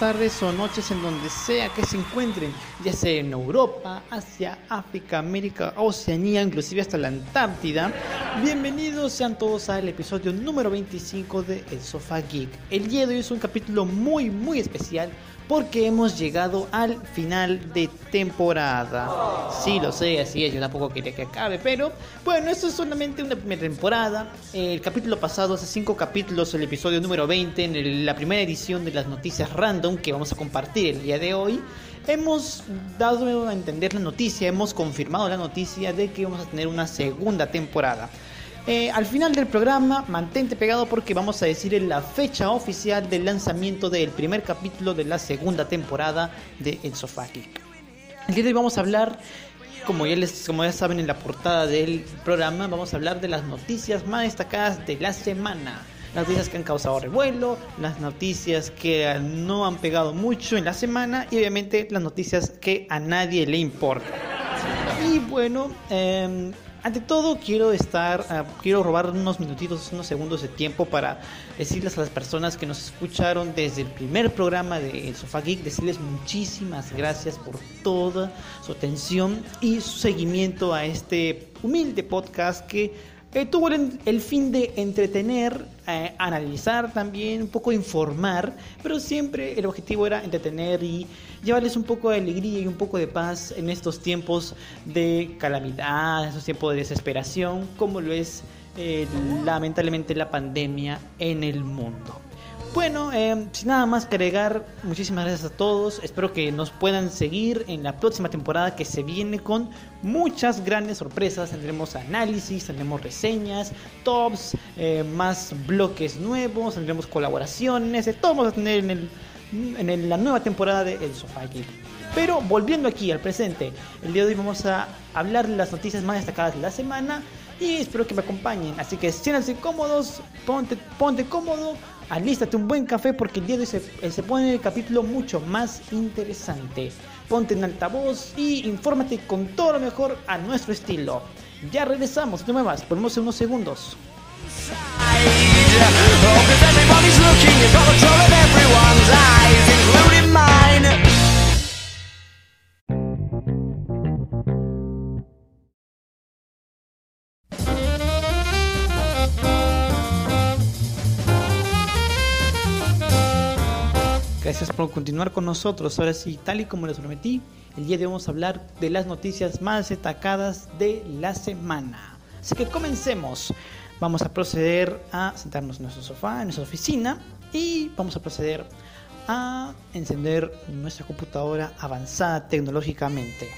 tardes o noches en donde sea que se encuentren, ya sea en Europa, Asia, África, América, Oceanía, inclusive hasta la Antártida. Bienvenidos sean todos al episodio número 25 de El Sofá Geek. El día de hoy es un capítulo muy muy especial porque hemos llegado al final de temporada. Sí, lo sé, así es, yo tampoco quería que acabe, pero bueno, esto es solamente una primera temporada. El capítulo pasado, hace cinco capítulos, el episodio número 20, en la primera edición de las noticias random que vamos a compartir el día de hoy. Hemos dado a entender la noticia, hemos confirmado la noticia de que vamos a tener una segunda temporada. Eh, al final del programa, mantente pegado porque vamos a decir la fecha oficial del lanzamiento del primer capítulo de la segunda temporada de El Sofá El día de hoy vamos a hablar, como ya, les, como ya saben en la portada del programa, vamos a hablar de las noticias más destacadas de la semana. Las noticias que han causado revuelo, las noticias que no han pegado mucho en la semana y obviamente las noticias que a nadie le importan. Y bueno, eh, ante todo quiero estar, ah, quiero robar unos minutitos, unos segundos de tiempo para decirles a las personas que nos escucharon desde el primer programa de El Sofá Geek, decirles muchísimas gracias por toda su atención y su seguimiento a este humilde podcast que eh, tuvo el, fin de entretener, analizar también, un poco informar, pero siempre el objetivo era entretener y llevarles un poco de alegría y un poco de paz en estos tiempos de calamidad, en estos tiempos de desesperación, como lo es eh, lamentablemente la pandemia en el mundo. Bueno, eh, sin nada más que agregar, muchísimas gracias a todos. Espero que nos puedan seguir en la próxima temporada que se viene con muchas grandes sorpresas. Tendremos análisis, tendremos reseñas, tops, eh, más bloques nuevos, tendremos colaboraciones, todo vamos a tener en, el, en la nueva temporada de El Sofá Pero volviendo aquí al presente, el día de hoy vamos a hablar de las noticias más destacadas de la semana y espero que me acompañen. Así que siéntanse cómodos, ponte, ponte cómodo alístate un buen café porque el día de hoy se, se pone el capítulo mucho más interesante. Ponte en altavoz y infórmate con todo lo mejor a nuestro estilo. Ya regresamos, no me vas, ponemos unos segundos. Gracias por continuar con nosotros. Ahora sí, tal y como les prometí, el día de hoy vamos a hablar de las noticias más destacadas de la semana. Así que comencemos. Vamos a proceder a sentarnos en nuestro sofá, en nuestra oficina, y vamos a proceder a encender nuestra computadora avanzada tecnológicamente.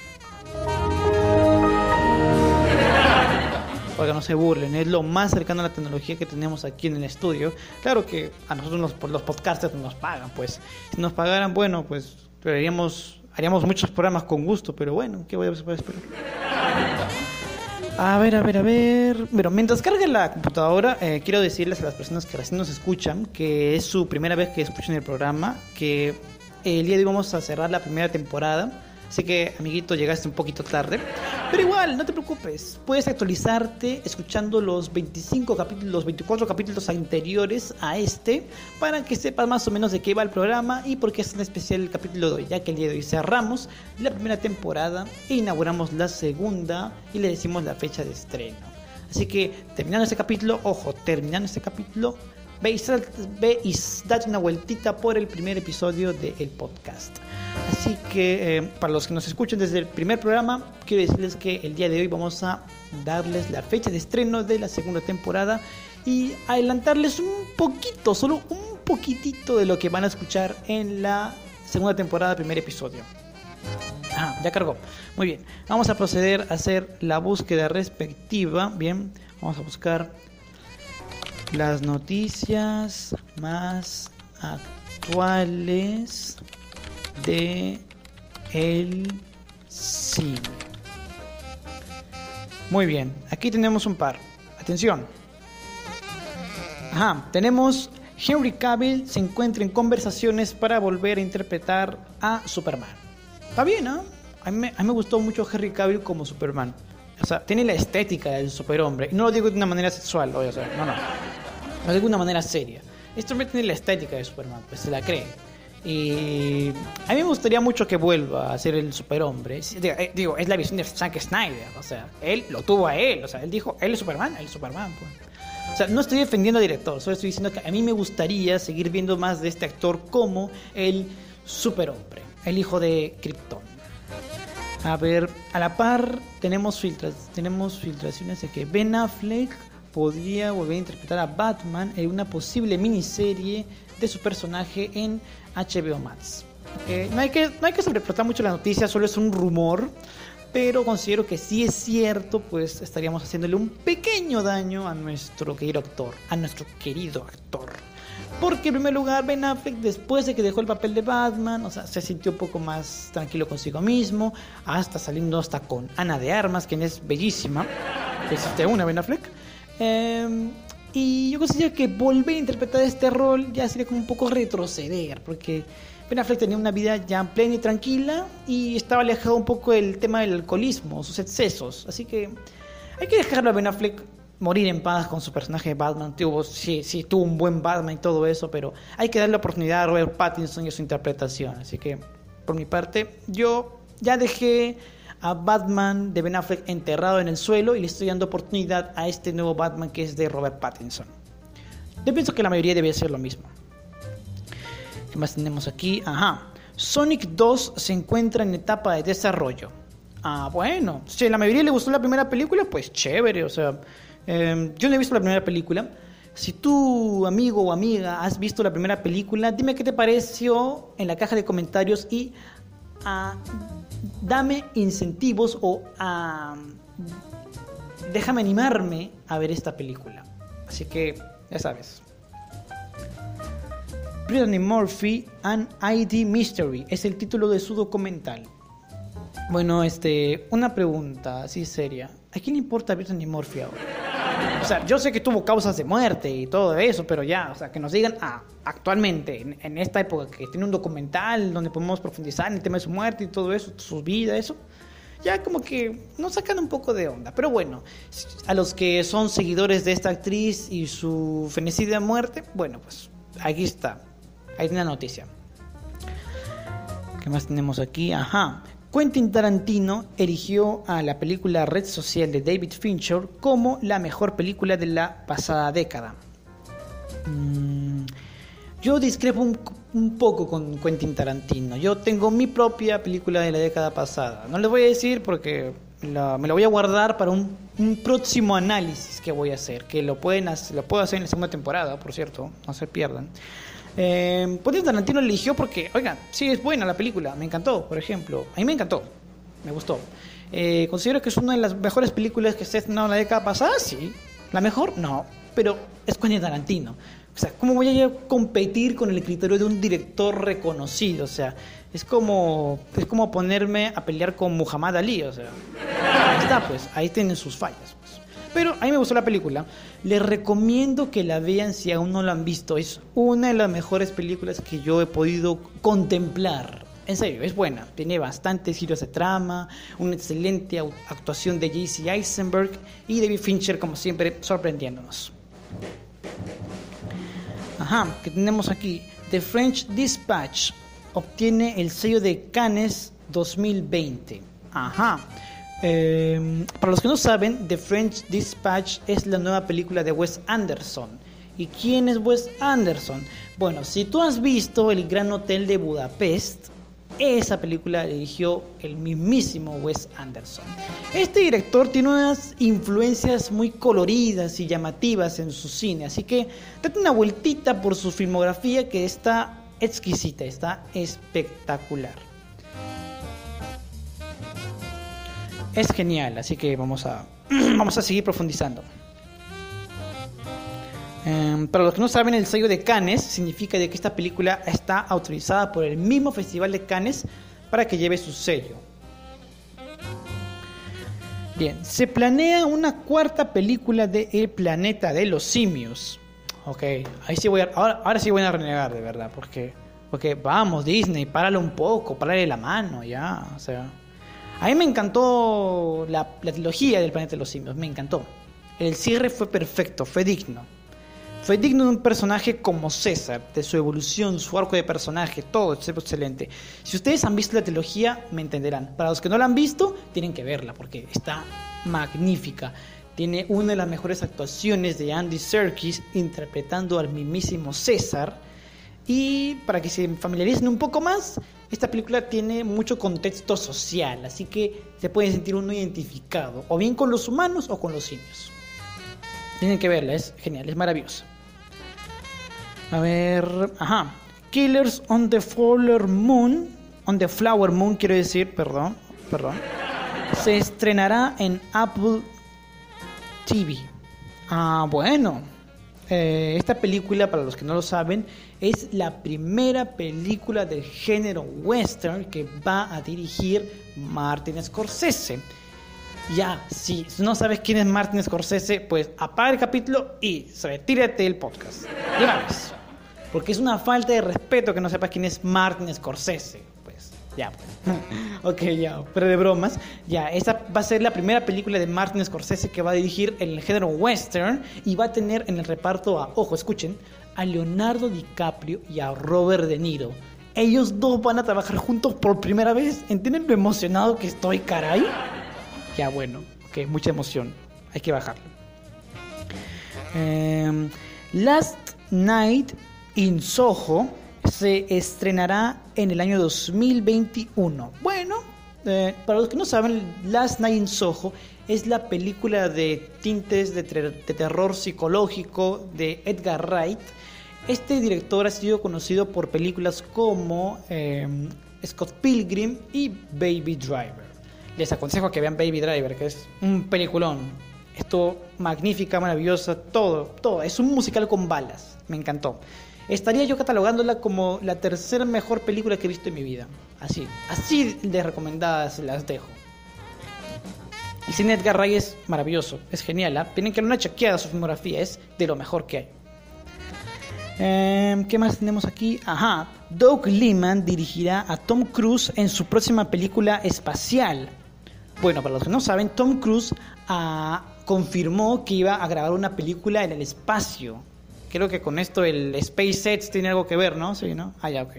Oiga, no se burlen, es lo más cercano a la tecnología que tenemos aquí en el estudio. Claro que a nosotros los, los podcasters nos pagan, pues. Si nos pagaran, bueno, pues haríamos, haríamos muchos programas con gusto, pero bueno, ¿qué voy a esperar? A ver, a ver, a ver. Bueno, mientras cargue la computadora, eh, quiero decirles a las personas que recién nos escuchan que es su primera vez que escuchan el programa, que el día de hoy vamos a cerrar la primera temporada Sé que, amiguito, llegaste un poquito tarde. Pero igual, no te preocupes. Puedes actualizarte escuchando los 25 capítulos, los 24 capítulos anteriores a este para que sepas más o menos de qué va el programa y por qué es en especial el capítulo de hoy, ya que el día de hoy cerramos la primera temporada e inauguramos la segunda y le decimos la fecha de estreno. Así que, terminando este capítulo, ojo, terminando este capítulo, ve y, ve y date una vueltita por el primer episodio del podcast. Así que eh, para los que nos escuchan desde el primer programa, quiero decirles que el día de hoy vamos a darles la fecha de estreno de la segunda temporada y adelantarles un poquito, solo un poquitito de lo que van a escuchar en la segunda temporada, primer episodio. Ah, ya cargó. Muy bien. Vamos a proceder a hacer la búsqueda respectiva. Bien, vamos a buscar las noticias más actuales de el cine. Muy bien, aquí tenemos un par. Atención. Ajá, tenemos Henry Cavill se encuentra en conversaciones para volver a interpretar a Superman. Está bien, ¿no? A mí, me, gustó mucho Henry Cavill como Superman. O sea, tiene la estética del superhombre. Y no lo digo de una manera sexual, o sea, no, no. De una manera seria. Hombre tiene la estética de Superman, pues se la cree. Y a mí me gustaría mucho que vuelva a ser el superhombre. Eh, digo, es la visión de Zack Snyder. O sea, él lo tuvo a él. O sea, él dijo, él es Superman, él es Superman. Pues. O sea, no estoy defendiendo al director, solo estoy diciendo que a mí me gustaría seguir viendo más de este actor como el superhombre, el hijo de Krypton. A ver, a la par tenemos, filtras, tenemos filtraciones de que Ben Affleck podría volver a interpretar a Batman en una posible miniserie de su personaje en HBO Max. no, hay que, no hay que mucho la noticia, solo es un rumor, pero considero que si es cierto, pues estaríamos haciéndole un pequeño daño a nuestro querido actor, a nuestro querido actor. Porque en primer lugar, Ben Affleck, después de que dejó el papel de Batman, o sea, se sintió un poco más tranquilo consigo mismo, hasta saliendo hasta con Ana de Armas, quien es bellísima. Existe una Ben Affleck. Eh, y yo considero que volver a interpretar este rol ya sería como un poco retroceder, porque Ben Affleck tenía una vida ya plena y tranquila y estaba alejado un poco del tema del alcoholismo, sus excesos. Así que hay que dejarlo a Ben Affleck morir en paz con su personaje de Batman. Tuvo, sí, sí, tuvo un buen Batman y todo eso, pero hay que darle la oportunidad a Robert Pattinson y a su interpretación. Así que, por mi parte, yo ya dejé a Batman de Ben Affleck enterrado en el suelo y le estoy dando oportunidad a este nuevo Batman que es de Robert Pattinson. Yo pienso que la mayoría debe ser lo mismo. ¿Qué más tenemos aquí? Ajá. Sonic 2 se encuentra en etapa de desarrollo. Ah, bueno. Si a la mayoría le gustó la primera película, pues chévere. O sea, em, yo no he visto la primera película. Si tú, amigo o amiga, has visto la primera película, dime qué te pareció en la caja de comentarios y ah, dame incentivos o déjame animarme a ver esta película. Así que, ya sabes. Brittany Murphy and ID Mystery es el título de su documental. Bueno, este, una pregunta así seria. ¿A quién le importa Brittany Murphy ahora? O sea, yo sé que tuvo causas de muerte y todo eso, pero ya, o sea, que nos digan ah, actualmente, en, esta época, que tiene un documental donde podemos profundizar en el tema de su muerte y todo eso, su vida, eso, ya como que nos sacan un poco de onda. Pero bueno, a los que son seguidores de esta actriz y su fenecida muerte, bueno, pues aquí está, ahí tiene la noticia. ¿Qué más tenemos aquí? Ajá. Quentin Tarantino erigió a la película Red Social de David Fincher como la mejor película de la pasada década. Mm, yo discrepo un, poco con Quentin Tarantino. Yo tengo mi propia película de la década pasada. No les voy a decir porque me la voy a guardar para un, próximo análisis que voy a hacer. Que lo, pueden lo puedo hacer en la segunda temporada, por cierto. No se pierdan. Eh, Tarantino eligió porque, oigan, sí es buena la película, me encantó, por ejemplo. A mí me encantó, me gustó. Eh, ¿Considero que es una de las mejores películas que se ha estrenado en la década pasada? Sí. ¿La mejor? No. Pero es Quentin Tarantino. O sea, ¿cómo voy a competir con el criterio de un director reconocido? O sea, es como, es como ponerme a pelear con Muhammad Ali. O sea, ahí está, pues, ahí tienen sus fallas. Pero a mí me gustó la película. Les recomiendo que la vean si aún no la han visto. Es una de las mejores películas que yo he podido contemplar. En serio, es buena. Tiene bastantes giros de trama, una excelente actuación de J.C. Eisenberg y David Fincher, como siempre, sorprendiéndonos. Ajá, que tenemos aquí. The French Dispatch obtiene el sello de Cannes 2020. Ajá. Em, para los que no saben, The French Dispatch es la nueva película de Wes Anderson. ¿Y quién es Wes Anderson? Bueno, si tú has visto El Gran Hotel de Budapest, esa película dirigió el mismísimo Wes Anderson. Este director tiene unas influencias muy coloridas y llamativas en su cine, así que date una vueltita por su filmografía que está exquisita, está espectacular. Es genial, así que vamos a, vamos a seguir profundizando. Em, para los que no saben, el sello de Cannes significa de que esta película está autorizada por el mismo Festival de Cannes para que lleve su sello. Bien, se planea una cuarta película de El planeta de los simios. Ok, ahí sí voy ahora, ahora sí voy a renegar de verdad, porque, porque vamos, Disney, páralo un poco, párale la mano, ya, o sea. A mí me encantó la, trilogía del Planeta de los Simios, me encantó. El cierre fue perfecto, fue digno. Fue digno de un personaje como César, de su evolución, su arco de personaje, todo es excelente. Si ustedes han visto la trilogía, me entenderán. Para los que no la han visto, tienen que verla porque está magnífica. Tiene una de las mejores actuaciones de Andy Serkis interpretando al mismísimo César. Y para que se familiaricen un poco más, esta película tiene mucho contexto social, así que se puede sentir uno identificado, o bien con los humanos o con los simios. Tienen que verla, es genial, es maravillosa. A ver, ajá. Killers on the Flower Moon, on the Flower Moon quiero decir, perdón, perdón. Se estrenará en Apple TV. Ah, bueno. Eh, esta película, para los que no lo saben, es la primera película del género western que va a dirigir Martin Scorsese. Ya, si no sabes quién es Martin Scorsese, pues apaga el capítulo y retírate del podcast. Porque es una falta de respeto que no sepas quién es Martin Scorsese. Pues, ya, pues. ok, ya, pero de bromas. Ya, esta va a ser la primera película de Martin Scorsese que va a dirigir en el género western y va a tener en el reparto a, ojo, escuchen, a Leonardo DiCaprio y a Robert De Niro. Ellos dos van a trabajar juntos por primera vez. ¿Entienden lo emocionado que estoy, caray? Ya bueno, ok, mucha emoción. Hay que bajarlo. Em, Last Night in Soho se estrenará en el año 2021. Bueno, eh, para los que no saben, Last Night in Soho es la película de tintes de, terror psicológico de Edgar Wright. Este director ha sido conocido por películas como em, Scott Pilgrim y Baby Driver les aconsejo que vean Baby Driver, que es un peliculón. Esto magnífica, maravillosa, todo, todo. Es un musical con balas. Me encantó. Estaría yo catalogándola como la tercera mejor película que he visto en mi vida. Así, así de recomendadas las dejo. El cine Edgar Wright es maravilloso, es genial. ¿ah? Tienen que dar una chequeada a su filmografía, es de lo mejor que hay. Em, ¿Qué más tenemos aquí? Ajá, Doug Liman dirigirá a Tom Cruise en su próxima película espacial, bueno, para los que no saben, Tom Cruise ah, confirmó que iba a grabar una película en el espacio. Creo que con esto el SpaceX tiene algo que ver, ¿no? Sí, ¿no? Ah, ya, ok.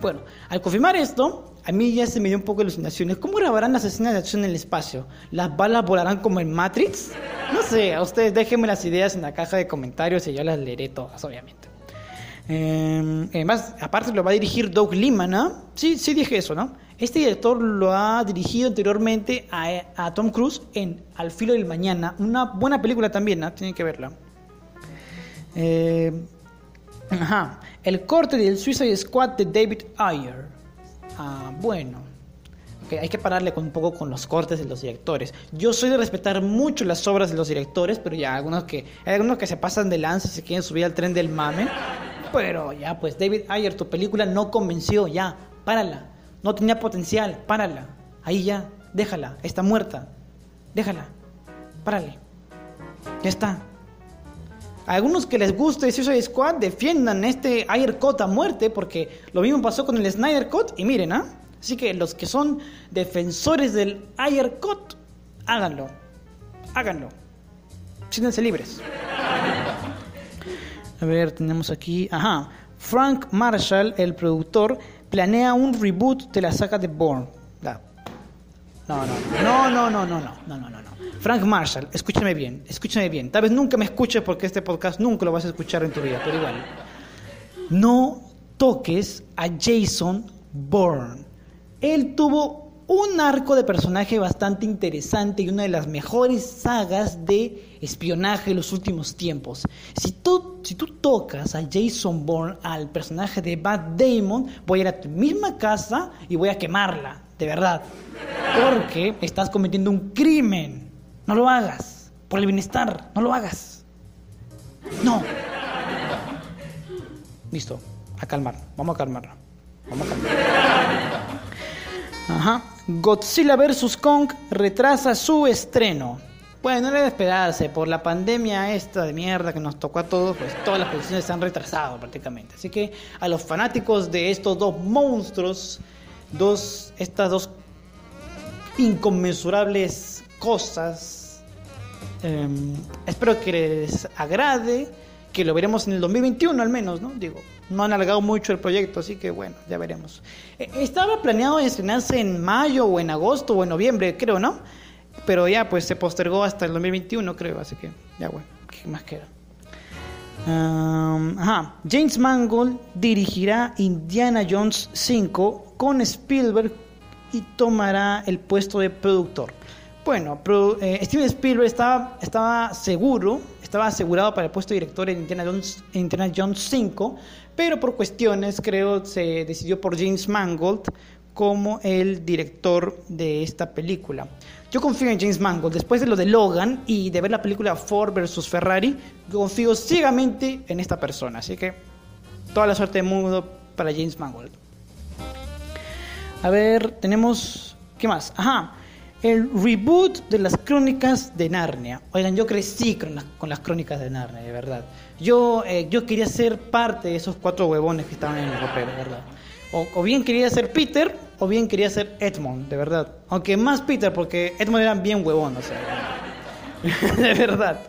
Bueno, al confirmar esto, a mí ya se me dio un poco de alucinaciones. ¿Cómo grabarán las escenas de acción en el espacio? ¿Las balas volarán como en Matrix? No sé, a ustedes déjenme las ideas en la caja de comentarios y yo las leeré todas, obviamente. Eh, además, aparte lo va a dirigir Doug Liman, ¿no? Sí, sí dije eso, ¿no? Este director lo ha dirigido anteriormente a, Tom Cruise en Al filo del mañana, una buena película también, ¿no? Tienen que verla. Eh, ajá. El corte del Suicide Squad de David Ayer. Ah, bueno. hay que pararle un poco con los cortes de los directores. Yo soy de respetar mucho las obras de los directores, pero ya algunos que, hay algunos que se pasan de lanza y se quieren subir al tren del mame. Pero ya, pues David Ayer, tu película no convenció, ya, párala. No tenía potencial, párala. Ahí ya, déjala, está muerta. Déjala, párale. Ya está. A algunos que les guste Suicide Squad defiendan este Ayer Cut a muerte porque lo mismo pasó con el Snyder Cut y miren, ¿ah? Así que los que son defensores del Ayer Cut, háganlo. Háganlo. Siéntense libres. A ver, tenemos aquí. Ajá. Frank Marshall, el productor, planea un reboot de la saga de Bourne. No, no, no, no, no, no, no, no, no. Frank Marshall, escúchame bien, escúchame bien. Tal vez nunca me escuches porque este podcast nunca lo vas a escuchar en tu vida, pero igual. No toques a Jason Bourne. Él tuvo un arco de personaje bastante interesante y una de las mejores sagas de espionaje de los últimos tiempos. Si tú, si tú tocas a Jason Bourne, al personaje de Matt Damon, voy a ir a tu misma casa y voy a quemarla, de verdad. Porque estás cometiendo un crimen. No lo hagas. Por el bienestar, no lo hagas. No. Listo, a calmar. Vamos a calmarla. Vamos a. Ajá. Godzilla vs. Kong retrasa su estreno. Bueno, no era de esperarse, por la pandemia esta de mierda que nos tocó a todos, pues todas las producciones se han retrasado prácticamente. Así que a los fanáticos de estos dos monstruos, dos, estas dos inconmensurables cosas, em, espero que les agrade que lo veremos en el 2021 al menos, ¿no? Digo, no han alargado mucho el proyecto, así que bueno, ya veremos. Eh, estaba planeado estrenarse en mayo o en agosto o en noviembre, creo, ¿no? Pero ya pues se postergó hasta el 2021, creo, así que ya bueno, ¿qué más queda? ajá. James Mangold dirigirá Indiana Jones 5 con Spielberg y tomará el puesto de productor. Bueno, eh, Steven Spielberg estaba, estaba seguro, estaba asegurado para el puesto director en Indiana Jones, Indiana Jones 5, pero por cuestiones, creo, se decidió por James Mangold como el director de esta película. Yo confío en James Mangold. Después de lo de Logan y de ver la película Ford versus Ferrari, confío ciegamente en esta persona. Así que toda la suerte del mundo para James Mangold. A ver, tenemos... ¿Qué más? Ajá el reboot de las crónicas de Narnia. Oigan, yo crecí con, las crónicas de Narnia, de verdad. Yo, eh, yo quería ser parte de esos cuatro huevones que estaban en el ropero, de verdad. O, bien quería ser Peter, o bien quería ser Edmond, de verdad. Aunque más Peter, porque Edmond era bien huevón, o sea. de verdad.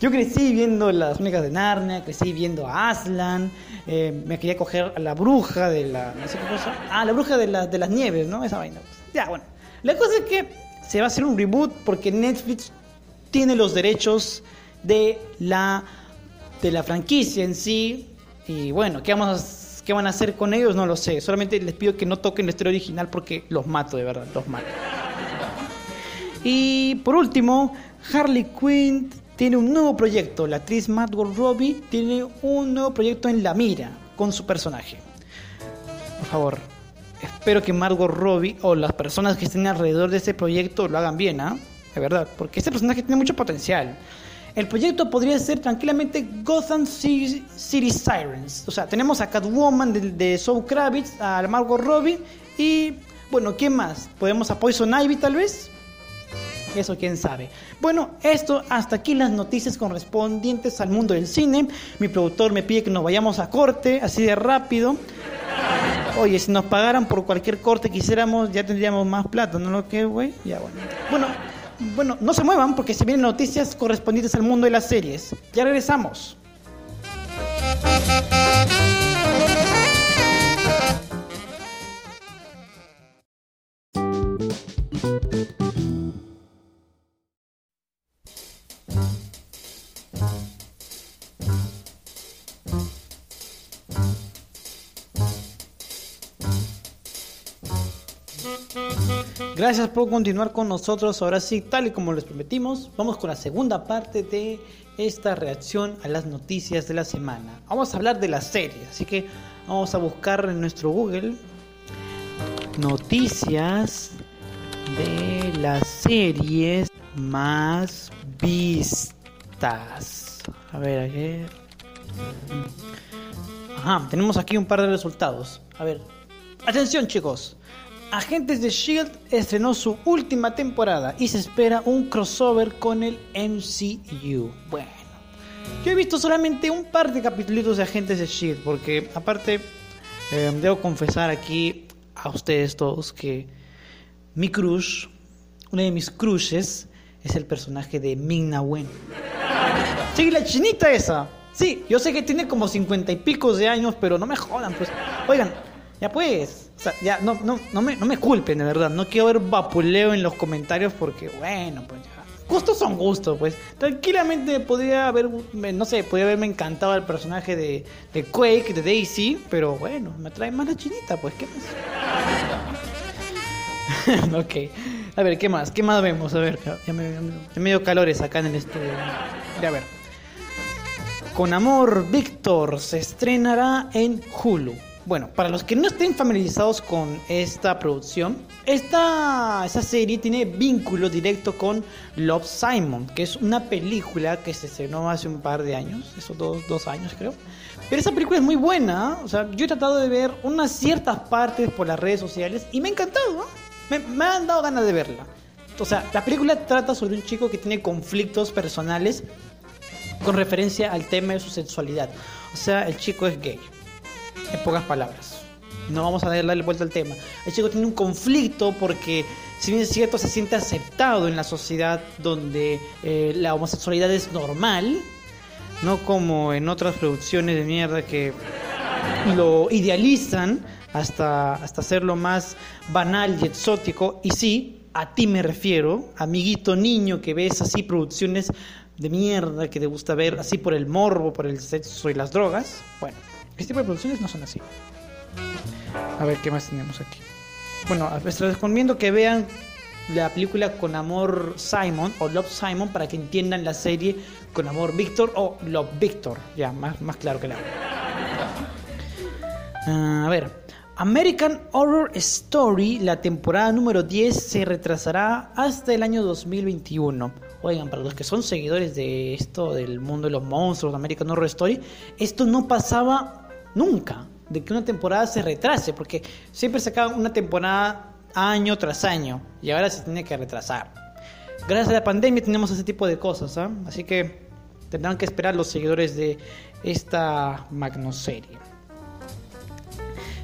Yo crecí viendo las crónicas de Narnia, crecí viendo a Aslan, eh, me quería coger a la bruja de la... No sé qué cosa. Ah, la bruja de, de las nieves, ¿no? Esa vaina. Ya, bueno. La cosa es que se va a hacer un reboot porque Netflix tiene los derechos de la, de la franquicia en sí. Y bueno, ¿qué, vamos ¿qué van a hacer con ellos? No lo sé. Solamente les pido que no toquen la historia original porque los mato, de verdad, los mato. Y por último, Harley Quinn tiene un nuevo proyecto. La actriz Margot Robbie tiene un nuevo proyecto en la mira con su personaje. Por favor, espero que Margot Robbie o las personas que estén alrededor de ese proyecto lo hagan bien, ¿ah? De verdad, porque este personaje tiene mucho potencial. El proyecto podría ser tranquilamente Gotham City, Sirens. O sea, tenemos a Catwoman de, de Soul Kravitz, a Margot Robbie y, bueno, ¿quién más? ¿Podemos a Poison Ivy tal vez? Eso quién sabe. Bueno, esto hasta aquí las noticias correspondientes al mundo del cine. Mi productor me pide que nos vayamos a corte, así de rápido. Oye, si nos pagaran por cualquier corte que hiciéramos, ya tendríamos más plata, ¿no lo que, güey? Ya, bueno. Bueno, bueno, no se muevan porque se vienen noticias correspondientes al mundo de las series. Ya regresamos. Gracias por continuar con nosotros. Ahora sí, tal y como les prometimos, vamos con la segunda parte de esta reacción a las noticias de la semana. Vamos a hablar de la serie, así que vamos a buscar en nuestro Google noticias de las series más vistas. A ver, a ver. Ajá, tenemos aquí un par de resultados. A ver, atención chicos. Agentes de Shield estrenó su última temporada y se espera un crossover con el MCU. Bueno, yo he visto solamente un par de capítulos de Agentes de Shield porque aparte eh, debo confesar aquí a ustedes todos que mi crush, una de mis crushes, es el personaje de Ming Na Wen. Sí, la chinita esa. Sí, yo sé que tiene como cincuenta y pico de años, pero no me jodan, pues. Oigan, ya pues, o sea, ya no, no, no, me, no me culpen, de verdad. No quiero ver vapuleo en los comentarios porque, bueno, pues ya. Gustos son gustos, pues. Tranquilamente podría haber, no sé, podría haberme encantado el personaje de, de Quake, de Daisy, pero bueno, me trae más la chinita, pues, ¿qué más? ok. A ver, ¿qué más? ¿Qué más vemos? A ver, ya me, ya me dio calores acá en el estudio. Ya a ver. Con Amor, Víctor se estrenará en Hulu. Bueno, para los que no estén familiarizados con esta producción, esta, esta serie tiene vínculo directo con Love Simon, que es una película que se estrenó hace un par de años, esos dos, dos años creo. Pero esa película es muy buena, o sea, yo he tratado de ver unas ciertas partes por las redes sociales y me ha encantado, me, me han dado ganas de verla. O sea, la película trata sobre un chico que tiene conflictos personales con referencia al tema de su sexualidad. O sea, el chico es gay en pocas palabras. No vamos a darle vuelta al tema. El chico tiene un conflicto porque, si bien es cierto, se siente aceptado en la sociedad donde eh, la homosexualidad es normal, no como en otras producciones de mierda que lo idealizan hasta, hasta hacerlo más banal y exótico. Y sí, a ti me refiero, amiguito niño que ves así producciones de mierda que te gusta ver así por el morbo, por el sexo y las drogas. Bueno, este tipo de producciones no son así. A ver qué más tenemos aquí. Bueno, les recomiendo que vean la película Con Amor Simon o Love Simon para que entiendan la serie Con Amor Víctor o Love Víctor. Ya, más, más claro que la. Ah, a ver, American Horror Story, la temporada número 10, se retrasará hasta el año 2021. Oigan, para los que son seguidores de esto, del mundo de los monstruos, American Horror Story, esto no pasaba nunca, de que una temporada se retrase, porque siempre sacaban una temporada año tras año, y ahora se tiene que retrasar. Gracias a la pandemia tenemos ese tipo de cosas, ¿ah? así que tendrán que esperar los seguidores de esta magnoserie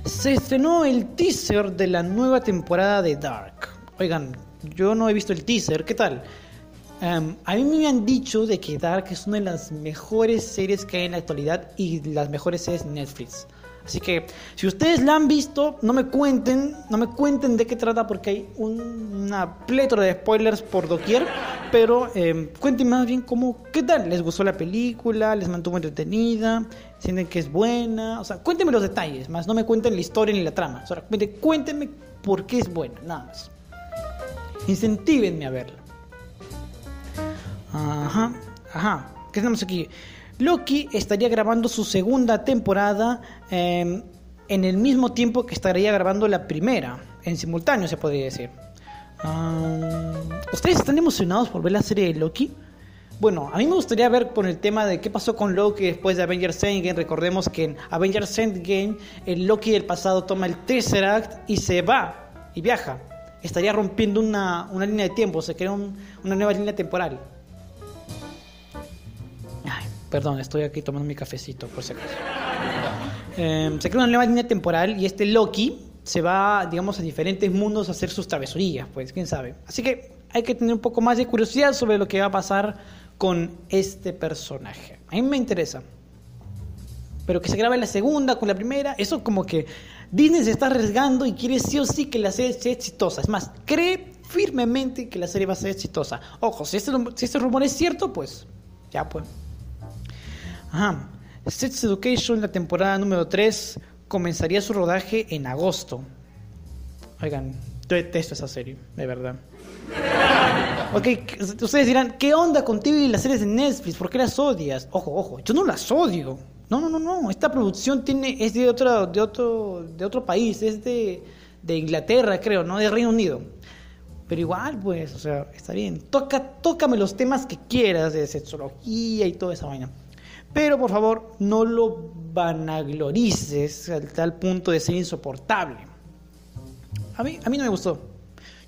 se estrenó el teaser de la nueva temporada de Dark. Oigan, yo no he visto el teaser, ¿qué tal? Em, a mí me han dicho de que Dark es una de las mejores series que hay en la actualidad y las mejores series Netflix. Así que si ustedes la han visto, no me cuenten, no me cuenten de qué trata porque hay una plétora de spoilers por doquier, pero eh, cuenten más bien cómo, qué tal, les gustó la película, les mantuvo entretenida, sienten que es buena, o sea, cuéntenme los detalles, más no me cuenten la historia ni la trama, o sea, cuéntenme por qué es buena, nada más. Incentívenme a verla. Ajá, ajá, ¿qué tenemos aquí? Loki estaría grabando su segunda temporada em, en el mismo tiempo que estaría grabando la primera, en simultáneo se podría decir. ¿Ustedes están emocionados por ver la serie de Loki? Bueno, a mí me gustaría ver por el tema de qué pasó con Loki después de Avengers Endgame. Recordemos que en Avengers Endgame el Loki del pasado toma el Tesseract y se va y viaja. Estaría rompiendo una, línea de tiempo, se crea una nueva línea temporal. Perdón, estoy aquí tomando mi cafecito, por si acaso. Em, se crea una nueva línea temporal y este Loki se va, digamos, a diferentes mundos a hacer sus travesurías, pues, quién sabe. Así que hay que tener un poco más de curiosidad sobre lo que va a pasar con este personaje. A mí me interesa. Pero que se grabe la segunda con la primera, eso como que Disney se está arriesgando y quiere sí o sí que la serie sea exitosa. Es más, cree firmemente que la serie va a ser exitosa. Ojo, si este, si este rumor es cierto, pues ya pues. Ajá. Sex Education, la temporada número 3, comenzaría su rodaje en agosto. Oigan, yo detesto esa serie, de verdad. Ok, ustedes dirán, ¿qué onda contigo y las series de Netflix? ¿Por qué las odias? Ojo, ojo, yo no las odio. No, no, no, no. Esta producción tiene, es de otro, de otro, de otro país, es de, de Inglaterra, creo, ¿no? De Reino Unido. Pero igual, pues, o sea, está bien. Toca, tócame los temas que quieras de sexología y toda esa vaina. Pero por favor, no lo vanaglorices al tal punto de ser insoportable. A mí, a mí no me gustó.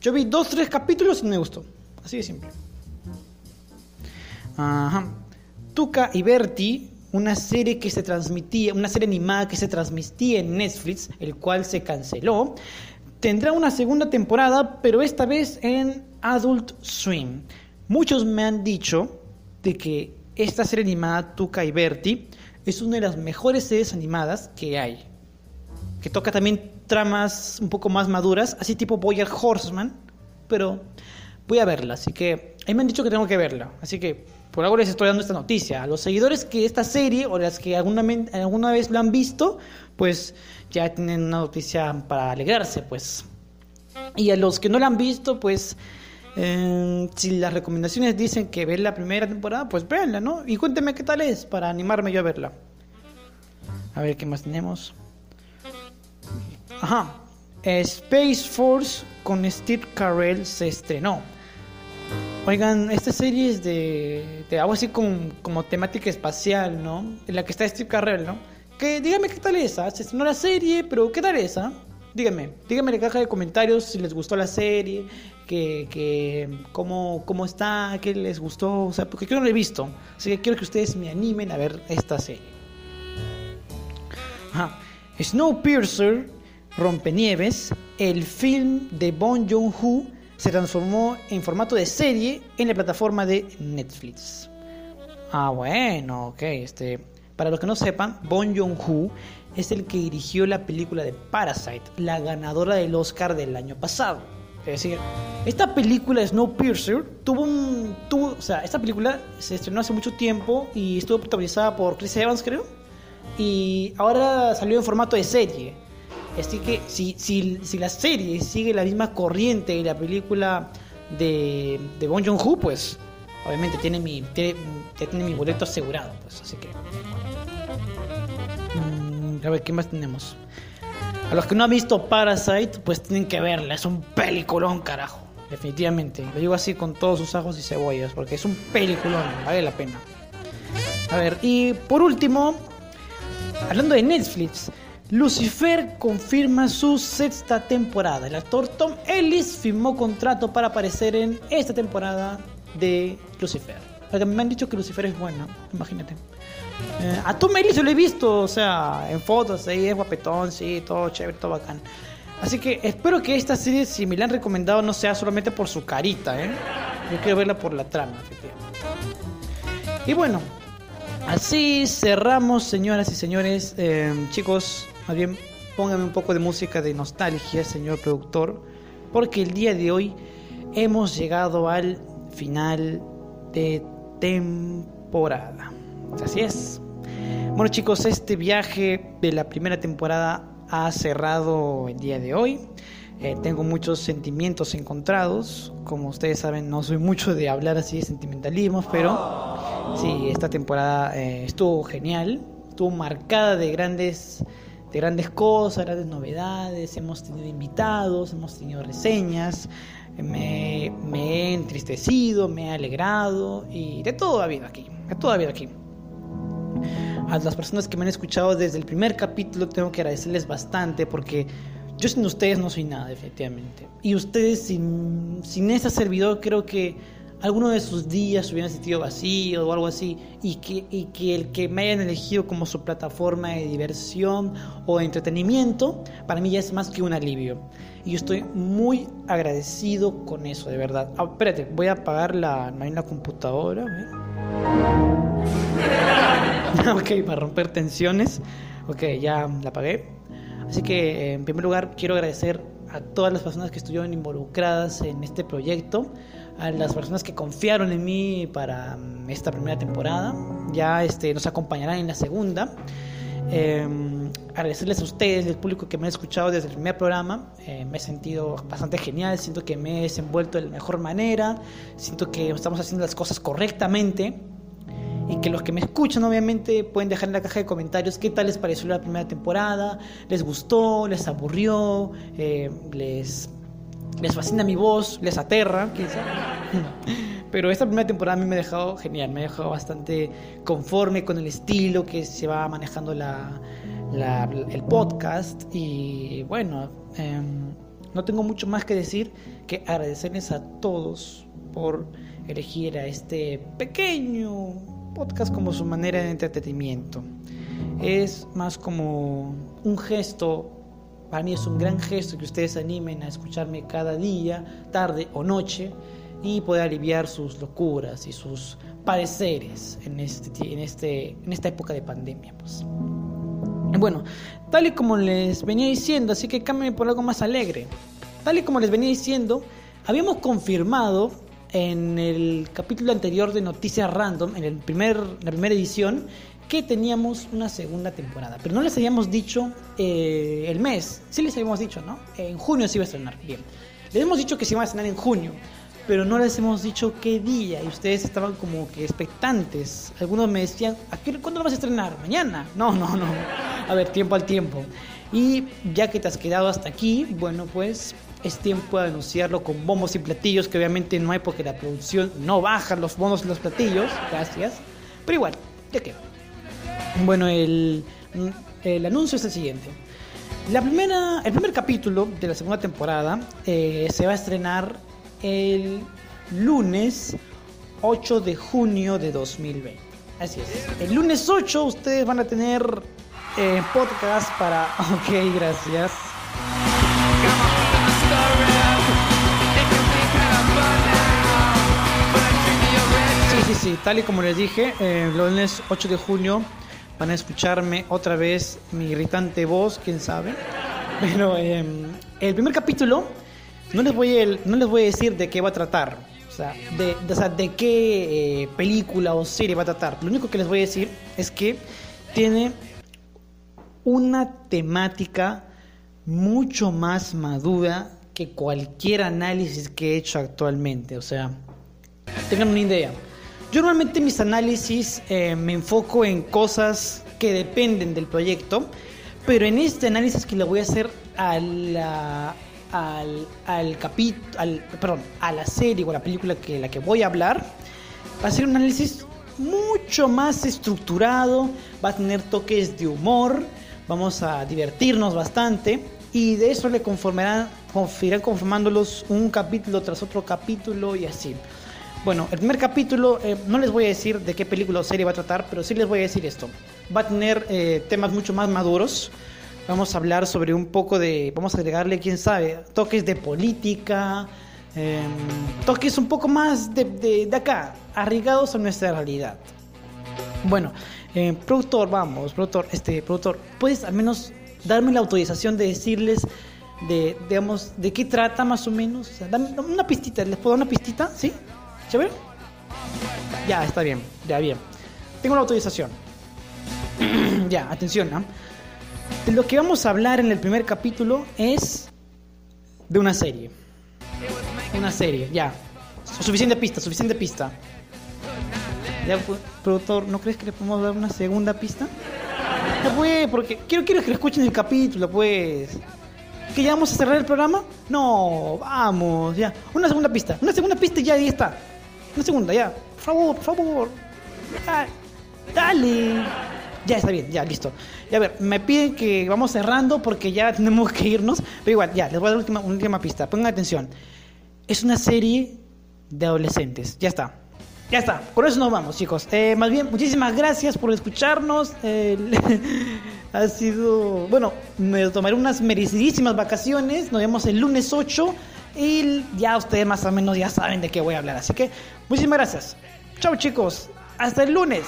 Yo vi dos, tres capítulos y no me gustó. Así de simple. Ajá. Tuca y Bertie, una serie que se transmitía, una serie animada que se transmitía en Netflix, el cual se canceló, tendrá una segunda temporada, pero esta vez en Adult Swim. Muchos me han dicho de que esta serie animada Tuca y Bertie es una de las mejores series animadas que hay. Que toca también tramas un poco más maduras, así tipo Boyer Horseman, pero voy a verla, así que ahí me han dicho que tengo que verla, así que por algo les estoy dando esta noticia. A los seguidores que esta serie o las que alguna, alguna vez lo han visto, pues ya tienen una noticia para alegrarse, pues. Y a los que no la han visto, pues eh, si las recomendaciones dicen que ver la primera temporada, pues véanla, ¿no? Y cuéntenme qué tal es para animarme yo a verla. A ver qué más tenemos. Ajá. Space Force con Steve Carell se estrenó. Oigan, esta serie es de, de algo así como, temática espacial, ¿no? En la que está Steve Carell, ¿no? Que díganme qué tal es, ¿ah? se estrenó la serie, pero ¿qué tal es, ah? Díganme, díganme en la caja de comentarios si les gustó la serie, que, que cómo, cómo está, qué les gustó, o sea, porque yo no lo he visto, así que quiero que ustedes me animen a ver esta serie. Ajá. Snowpiercer, Rompenieves, el film de Bon Joon-ho se transformó en formato de serie en la plataforma de Netflix. Ah, bueno, ok. Este, para los que no sepan, Bon Joon-ho es el que dirigió la película de Parasite, la ganadora del Oscar del año pasado. Es decir, esta película Snowpiercer tuvo un tuvo, o sea, esta película se estrenó hace mucho tiempo y estuvo protagonizada por Chris Evans, creo. Y ahora salió en formato de serie. Así que si, si, si la serie sigue la misma corriente y la película de, de Bon Joon-ho, pues obviamente tiene mi, tiene, tiene mi boleto asegurado. Pues, así que... A ver, ¿qué más tenemos? A los que no han visto Parasite, pues tienen que verla. Es un peliculón, carajo. Definitivamente. Lo digo así con todos sus ajos y cebollas, porque es un peliculón. Vale la pena. A ver, y por último, hablando de Netflix, Lucifer confirma su sexta temporada. El actor Tom Ellis firmó contrato para aparecer en esta temporada de Lucifer. Me han dicho que Lucifer es bueno, imagínate. Eh, a Tom Ellis yo lo he visto, o sea, en fotos, ahí es guapetón, sí, todo chévere, todo bacán. Así que espero que esta serie, si me la han recomendado, no sea solamente por su carita, ¿eh? Yo quiero verla por la trama, Y bueno, así cerramos, señoras y señores. Eh, chicos, más bien póngame un poco de música de nostalgia, señor productor, porque el día de hoy hemos llegado al final de temporada. Así es. Bueno chicos, este viaje de la primera temporada ha cerrado el día de hoy. Eh, tengo muchos sentimientos encontrados. Como ustedes saben, no soy mucho de hablar así de sentimentalismos, pero sí, esta temporada eh, estuvo genial. Estuvo marcada de grandes, de grandes cosas, grandes novedades. Hemos tenido invitados, hemos tenido reseñas. Me, me he entristecido, me he alegrado y de todo ha habido aquí. De todo ha habido aquí. A las personas que me han escuchado desde el primer capítulo tengo que agradecerles bastante porque yo sin ustedes no soy nada, definitivamente. Y ustedes sin, sin ese servidor creo que alguno de sus días hubieran sentido vacío o algo así y que, y que el que me hayan elegido como su plataforma de diversión o de entretenimiento para mí ya es más que un alivio. Y yo estoy muy agradecido con eso de verdad. Ah, espérate voy a apagar la, la computadora ok, para romper tensiones. Ok, ya la apagué. Así que, en primer lugar, quiero agradecer a todas las personas que estuvieron involucradas en este proyecto, a las personas que confiaron en mí para mm, esta primera temporada. Ya este, nos acompañarán en la segunda. Em, agradecerles a ustedes, el público que me ha escuchado desde el primer programa. Eh, me he sentido bastante genial, siento que me he desenvuelto de la mejor manera, siento que estamos haciendo las cosas correctamente y que los que me escuchan obviamente pueden dejar en la caja de comentarios qué tal les pareció la primera temporada, les gustó, les aburrió, eh, les, les fascina mi voz, les aterra, Pero esta primera temporada a mí me ha dejado genial, me ha dejado bastante conforme con el estilo que se va manejando la, el podcast. Y bueno, em, no tengo mucho más que decir que agradecerles a todos por elegir a este pequeño podcast como su manera de entretenimiento. Es más como un gesto, para mí es un gran gesto que ustedes animen a escucharme cada día, tarde o noche, y poder aliviar sus locuras y sus padeceres en, este, en, este, en esta época de pandemia. Pues. Bueno, tal y como les venía diciendo, así que cámbiame por algo más alegre. Tal y como les venía diciendo, habíamos confirmado en el capítulo anterior de Noticias Random, en el primer, la primera edición, que teníamos una segunda temporada. Pero no les habíamos dicho eh, el mes. Sí les habíamos dicho, ¿no? En junio se iba a estrenar. Bien. Les hemos dicho que se iba a estrenar en junio. Pero no les hemos dicho qué día. Y ustedes estaban como que expectantes. Algunos me decían, ¿a qué, ¿cuándo lo vas a estrenar? ¿Mañana? No, no, no. A ver, tiempo al tiempo. Y ya que te has quedado hasta aquí, bueno, pues es tiempo de anunciarlo con bombos y platillos, que obviamente no hay porque la producción no baja los bombos y los platillos, gracias. Pero igual, ya quedó. Bueno, el, el anuncio es el siguiente. La primera, el primer capítulo de la segunda temporada eh, se va a estrenar el lunes 8 de junio de 2020. Así es. El lunes 8 ustedes van a tener eh, podcast para... Ok, gracias. Sí, tal y como les dije, eh, el lunes 8 de junio van a escucharme otra vez mi irritante voz, quién sabe. Pero em, el primer capítulo no les, voy a, no les voy a decir de qué va a tratar, o sea, de, de, qué eh, película o serie va a tratar. Lo único que les voy a decir es que tiene una temática mucho más madura que cualquier análisis que he hecho actualmente. O sea, tengan una idea. Yo normalmente mis análisis eh, me enfoco en cosas que dependen del proyecto, pero en este análisis que le voy a hacer a la, al, al capítulo, perdón, a la serie o a la película que la que voy a hablar, va a ser un análisis mucho más estructurado, va a tener toques de humor, vamos a divertirnos bastante y de eso le conformarán, irán conformándolos un capítulo tras otro capítulo y así. Bueno, el primer capítulo, eh, no les voy a decir de qué película o serie va a tratar, pero sí les voy a decir esto. Va a tener eh, temas mucho más maduros. Vamos a hablar sobre un poco de, vamos a agregarle, quién sabe, toques de política, em, toques un poco más de, de, acá, arriesgados a nuestra realidad. Bueno, eh, productor, vamos, productor, este, productor, ¿puedes al menos darme la autorización de decirles de, digamos, de qué trata más o menos? O sea, dame una pistita, ¿les puedo dar una pistita? ¿Sí? ¿Chévere? Ya, está bien, ya bien. Tengo la autorización. ya, atención, ¿no? De lo que vamos a hablar en el primer capítulo es de una serie. Una serie, ya. Suficiente pista, suficiente pista. Ya, productor, ¿no crees que le podemos dar una segunda pista? Ya, pues, porque quiero, quiero que escuchen el capítulo, pues. ¿Que ya vamos a cerrar el programa? No, vamos, ya. Una segunda pista, una segunda pista y ya ahí está. Una segunda, ya. Por favor, por favor. dale. Ya está bien, ya, listo. Ya a ver, me piden que vamos cerrando porque ya tenemos que irnos. Pero igual, ya, les voy a dar una última, pista. Pongan atención. Es una serie de adolescentes. Ya está. Ya está, por eso nos vamos, chicos. Eh, más bien, muchísimas gracias por escucharnos. ha sido. Bueno, me tomaré unas merecidísimas vacaciones. Nos vemos el lunes 8. Y ya ustedes más o menos ya saben de qué voy a hablar. Así que muchísimas gracias. Chao chicos. Hasta el lunes.